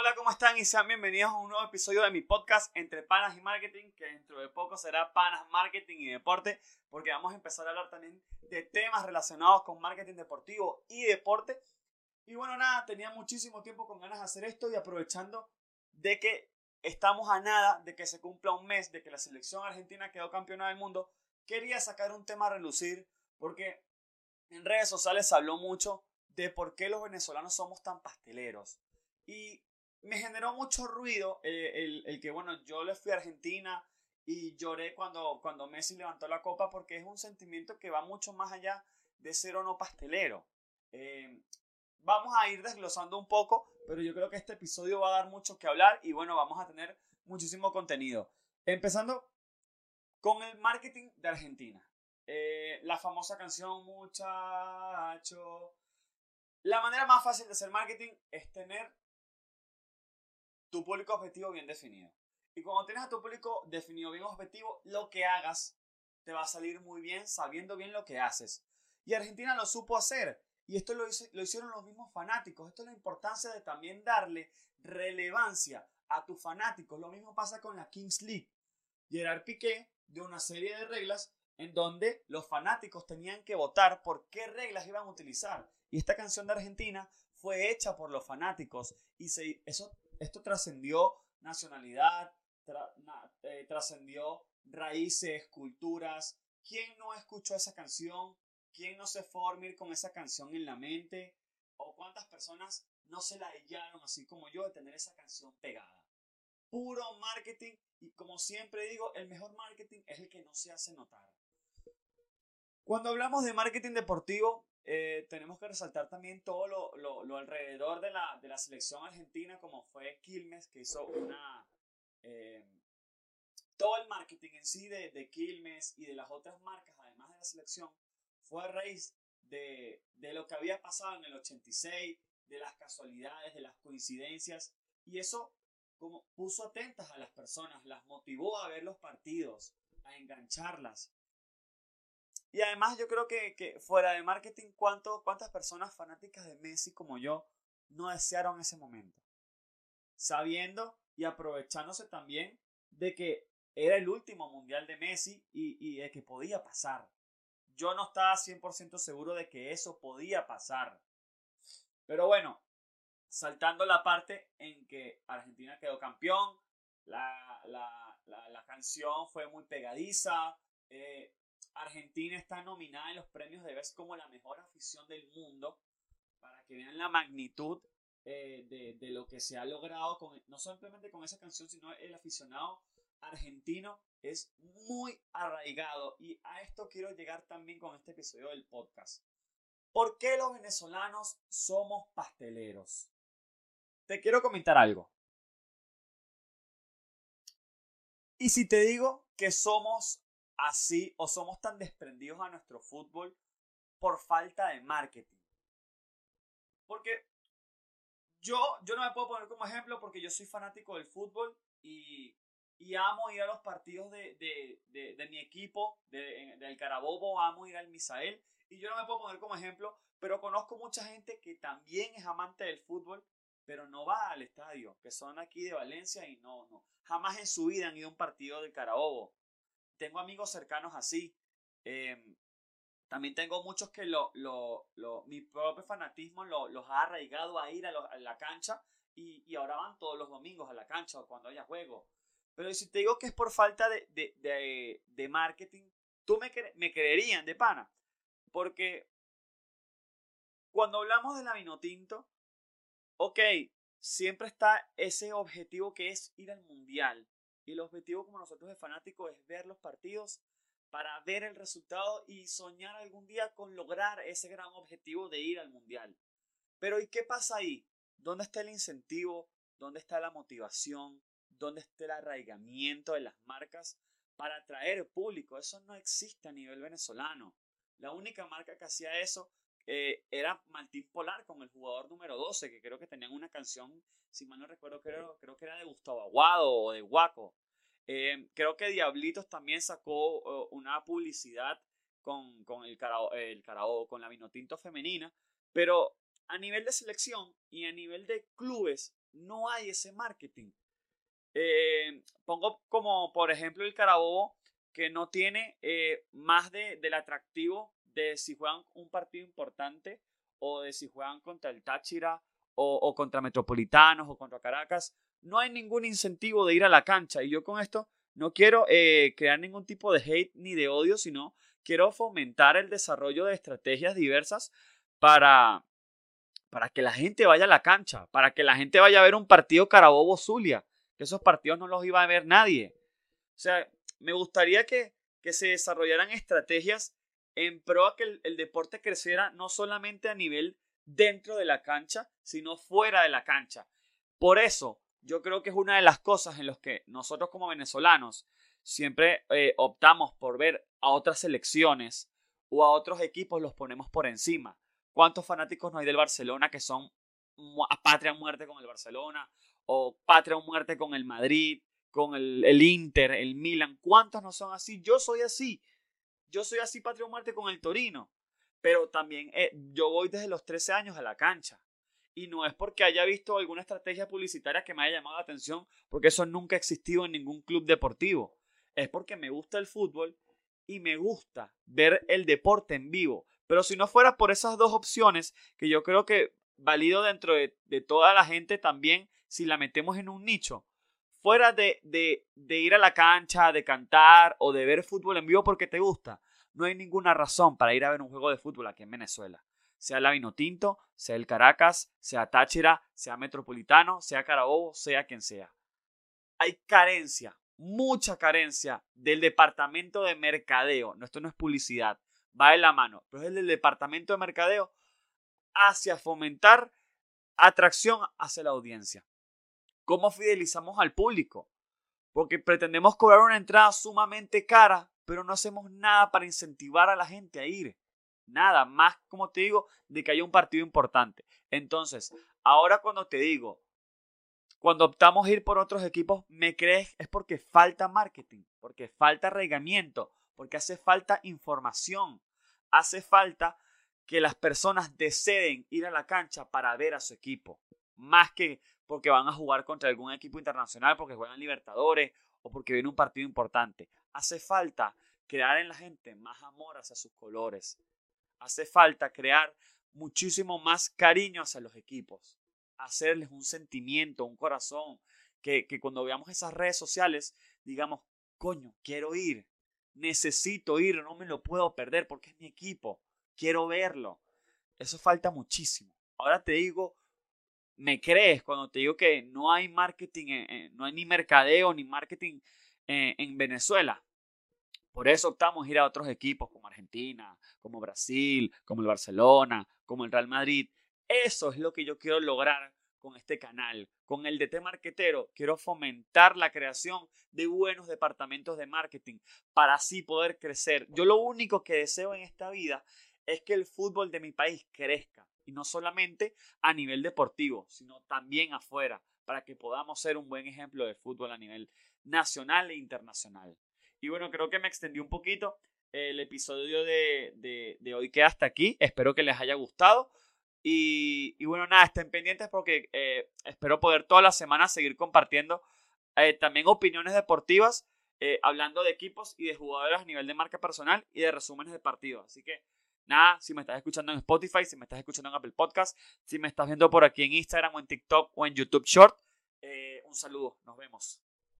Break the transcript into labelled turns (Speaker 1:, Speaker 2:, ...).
Speaker 1: Hola, ¿cómo están? Y sean bienvenidos a un nuevo episodio de mi podcast Entre Panas y Marketing, que dentro de poco será Panas, Marketing y Deporte, porque vamos a empezar a hablar también de temas relacionados con marketing deportivo y deporte. Y bueno, nada, tenía muchísimo tiempo con ganas de hacer esto y aprovechando de que estamos a nada de que se cumpla un mes de que la selección argentina quedó campeona del mundo, quería sacar un tema a relucir porque en redes sociales se habló mucho de por qué los venezolanos somos tan pasteleros. Y me generó mucho ruido eh, el, que, bueno, yo le fui a Argentina y lloré cuando, cuando Messi levantó la copa porque es un sentimiento que va mucho más allá de ser o no pastelero. Eh, vamos a ir desglosando un poco, pero yo creo que este episodio va a dar mucho que hablar y bueno, vamos a tener muchísimo contenido. Empezando con el marketing de Argentina. Eh, la famosa canción Muchacho. La manera más fácil de hacer marketing es tener tu público objetivo bien definido. Y cuando tienes a tu público definido bien objetivo, lo que hagas te va a salir muy bien sabiendo bien lo que haces. Y Argentina lo supo hacer. Y esto lo, lo hicieron los mismos fanáticos. Esto es la importancia de también darle relevancia a tus fanáticos. Lo mismo pasa con la Kings League. Gerard Piqué dio una serie de reglas en donde los fanáticos tenían que votar por qué reglas iban a utilizar. Y esta canción de Argentina fue hecha por los fanáticos y se, eso esto trascendió nacionalidad, eh, trascendió raíces, culturas. ¿Quién no escuchó esa canción? ¿Quién no se fue a dormir con esa canción en la mente? ¿O cuántas personas no se la hallaron así como yo de tener esa canción pegada? Puro marketing y como siempre digo, el mejor marketing es el que no se hace notar. Cuando hablamos de marketing deportivo, eh, tenemos que resaltar también todo lo, lo, alrededor de la, de la, selección argentina, como fue Quilmes, que hizo una... Eh, todo el marketing en sí de, de, Quilmes y de las otras marcas, además de la selección, fue a raíz de, de lo que había pasado en el 86, de las casualidades, de las coincidencias, y eso como puso atentas a las personas, las motivó a ver los partidos, a engancharlas, y además yo creo que, fuera de marketing, ¿cuánto, ¿cuántas personas fanáticas de Messi como yo no desearon ese momento? Sabiendo y aprovechándose también de que era el último mundial de Messi y, y de que podía pasar. Yo no estaba 100% seguro de que eso podía pasar. Pero bueno, saltando la parte en que Argentina quedó campeón, la, la, la, canción fue muy pegadiza, eh, Argentina está nominada en los premios de vez como la mejor afición del mundo, para que vean la magnitud eh, de, lo que se ha logrado, con, no simplemente con esa canción, sino el aficionado argentino es muy arraigado. Y a esto quiero llegar también con este episodio del podcast. ¿Por qué los venezolanos somos pasteleros? Te quiero comentar algo. Y si te digo que somos así o somos tan desprendidos a nuestro fútbol por falta de marketing. Porque yo, yo no me puedo poner como ejemplo porque yo soy fanático del fútbol y, y amo ir a los partidos de, de, de, de mi equipo, del Carabobo, amo ir al Misael y yo no me puedo poner como ejemplo, pero conozco mucha gente que también es amante del fútbol, pero no va al estadio, que son aquí de Valencia y no, no, jamás en su vida han ido a un partido del Carabobo tengo amigos cercanos así. Em, también tengo muchos que lo, lo, lo, mi propio fanatismo los ha arraigado a ir a, la cancha y, y, ahora van todos los domingos a la cancha o cuando haya juego. Pero si te digo que es por falta de, de, de, de marketing, tú me, me creerían de pana. Porque cuando hablamos de la Vinotinto, ok, siempre está ese objetivo que es ir al mundial. Y el objetivo como nosotros de fanáticos es ver los partidos para ver el resultado y soñar algún día con lograr ese gran objetivo de ir al mundial. Pero ¿y qué pasa ahí? ¿Dónde está el incentivo? ¿Dónde está la motivación? ¿Dónde está el arraigamiento de las marcas para atraer público? Eso no existe a nivel venezolano. La única marca que hacía eso eh, era Martín Polar con el jugador número 12, que creo que tenían una canción, si mal no recuerdo, creo, creo que era de Gustavo Aguado o de Guaco. Eh, creo que Diablitos también sacó una publicidad con, con el, carao, el con la Vinotinto femenina, pero a nivel de selección y a nivel de clubes no hay ese marketing. Eh, pongo como por ejemplo el Carabobo que no tiene eh, más de, del atractivo de si juegan un partido importante o de si juegan contra el Táchira o, contra Metropolitanos o contra Caracas. No hay ningún incentivo de ir a la cancha y yo con esto no quiero eh, crear ningún tipo de hate ni de odio, sino quiero fomentar el desarrollo de estrategias diversas para, para que la gente vaya a la cancha, para que la gente vaya a ver un partido Carabobo-Zulia, que esos partidos no los iba a ver nadie. O sea, me gustaría que, que se desarrollaran estrategias en pro a que el, deporte creciera no solamente a nivel dentro de la cancha, sino fuera de la cancha. Por eso, yo creo que es una de las cosas en las que nosotros como venezolanos siempre eh, optamos por ver a otras selecciones o a otros equipos los ponemos por encima. ¿Cuántos fanáticos no hay del Barcelona que son a patria muerte con el Barcelona o patria muerte con el Madrid, con el, el Inter, el Milan? ¿Cuántos no son así? Yo soy así. Yo soy así patria o muerte con el Torino. Pero también eh, yo voy desde los 13 años a la cancha. Y no es porque haya visto alguna estrategia publicitaria que me haya llamado la atención, porque eso nunca ha existido en ningún club deportivo. Es porque me gusta el fútbol y me gusta ver el deporte en vivo. Pero si no fuera por esas dos opciones, que yo creo que valido dentro de, de toda la gente también, si la metemos en un nicho, fuera de, de, ir a la cancha, de cantar o de ver fútbol en vivo porque te gusta, no hay ninguna razón para ir a ver un juego de fútbol aquí en Venezuela. Sea la Vinotinto, sea el Caracas, sea Táchira, sea Metropolitano, sea Carabobo, sea quien sea. Hay carencia, mucha carencia del departamento de mercadeo. No, esto no es publicidad, va de la mano, pero es el del departamento de mercadeo hacia fomentar atracción hacia la audiencia. ¿Cómo fidelizamos al público? Porque pretendemos cobrar una entrada sumamente cara, pero no hacemos nada para incentivar a la gente a ir. Nada, más como te digo, de que haya un partido importante. Entonces, ahora cuando te digo, cuando optamos ir por otros equipos, ¿me crees? Es porque falta marketing, porque falta regamiento, porque hace falta información, hace falta que las personas deseen ir a la cancha para ver a su equipo, más que porque van a jugar contra algún equipo internacional, porque juegan Libertadores o porque viene un partido importante. Hace falta crear en la gente más amor hacia sus colores. Hace falta crear muchísimo más cariño hacia los equipos. Hacerles un sentimiento, un corazón, que, que cuando veamos esas redes sociales digamos, coño, quiero ir, necesito ir, no me lo puedo perder porque es mi equipo, quiero verlo. Eso falta muchísimo. Ahora te digo me crees cuando te digo que no hay marketing, no hay ni mercadeo ni marketing en Venezuela. Por eso optamos ir a otros equipos como Argentina, como Brasil, como el Barcelona, como el Real Madrid. Eso es lo que yo quiero lograr con este canal, con el DT Marketero. Quiero fomentar la creación de buenos departamentos de marketing para así poder crecer. Yo lo único que deseo en esta vida es que el fútbol de mi país crezca y no solamente a nivel deportivo, sino también afuera, para que podamos ser un buen ejemplo de fútbol a nivel nacional e internacional. Y bueno, creo que me extendí un poquito. El episodio de, hoy queda hasta aquí. Espero que les haya gustado. Y, bueno, nada, estén pendientes porque eh, espero poder todas las semanas seguir compartiendo eh, también opiniones deportivas, eh, hablando de equipos y de jugadores a nivel de marca personal y de resúmenes de partidos. Así que Nada, si me estás escuchando en Spotify, si me estás escuchando en Apple Podcast, si me estás viendo por aquí en Instagram o en TikTok o en YouTube Short, eh, un saludo, nos vemos.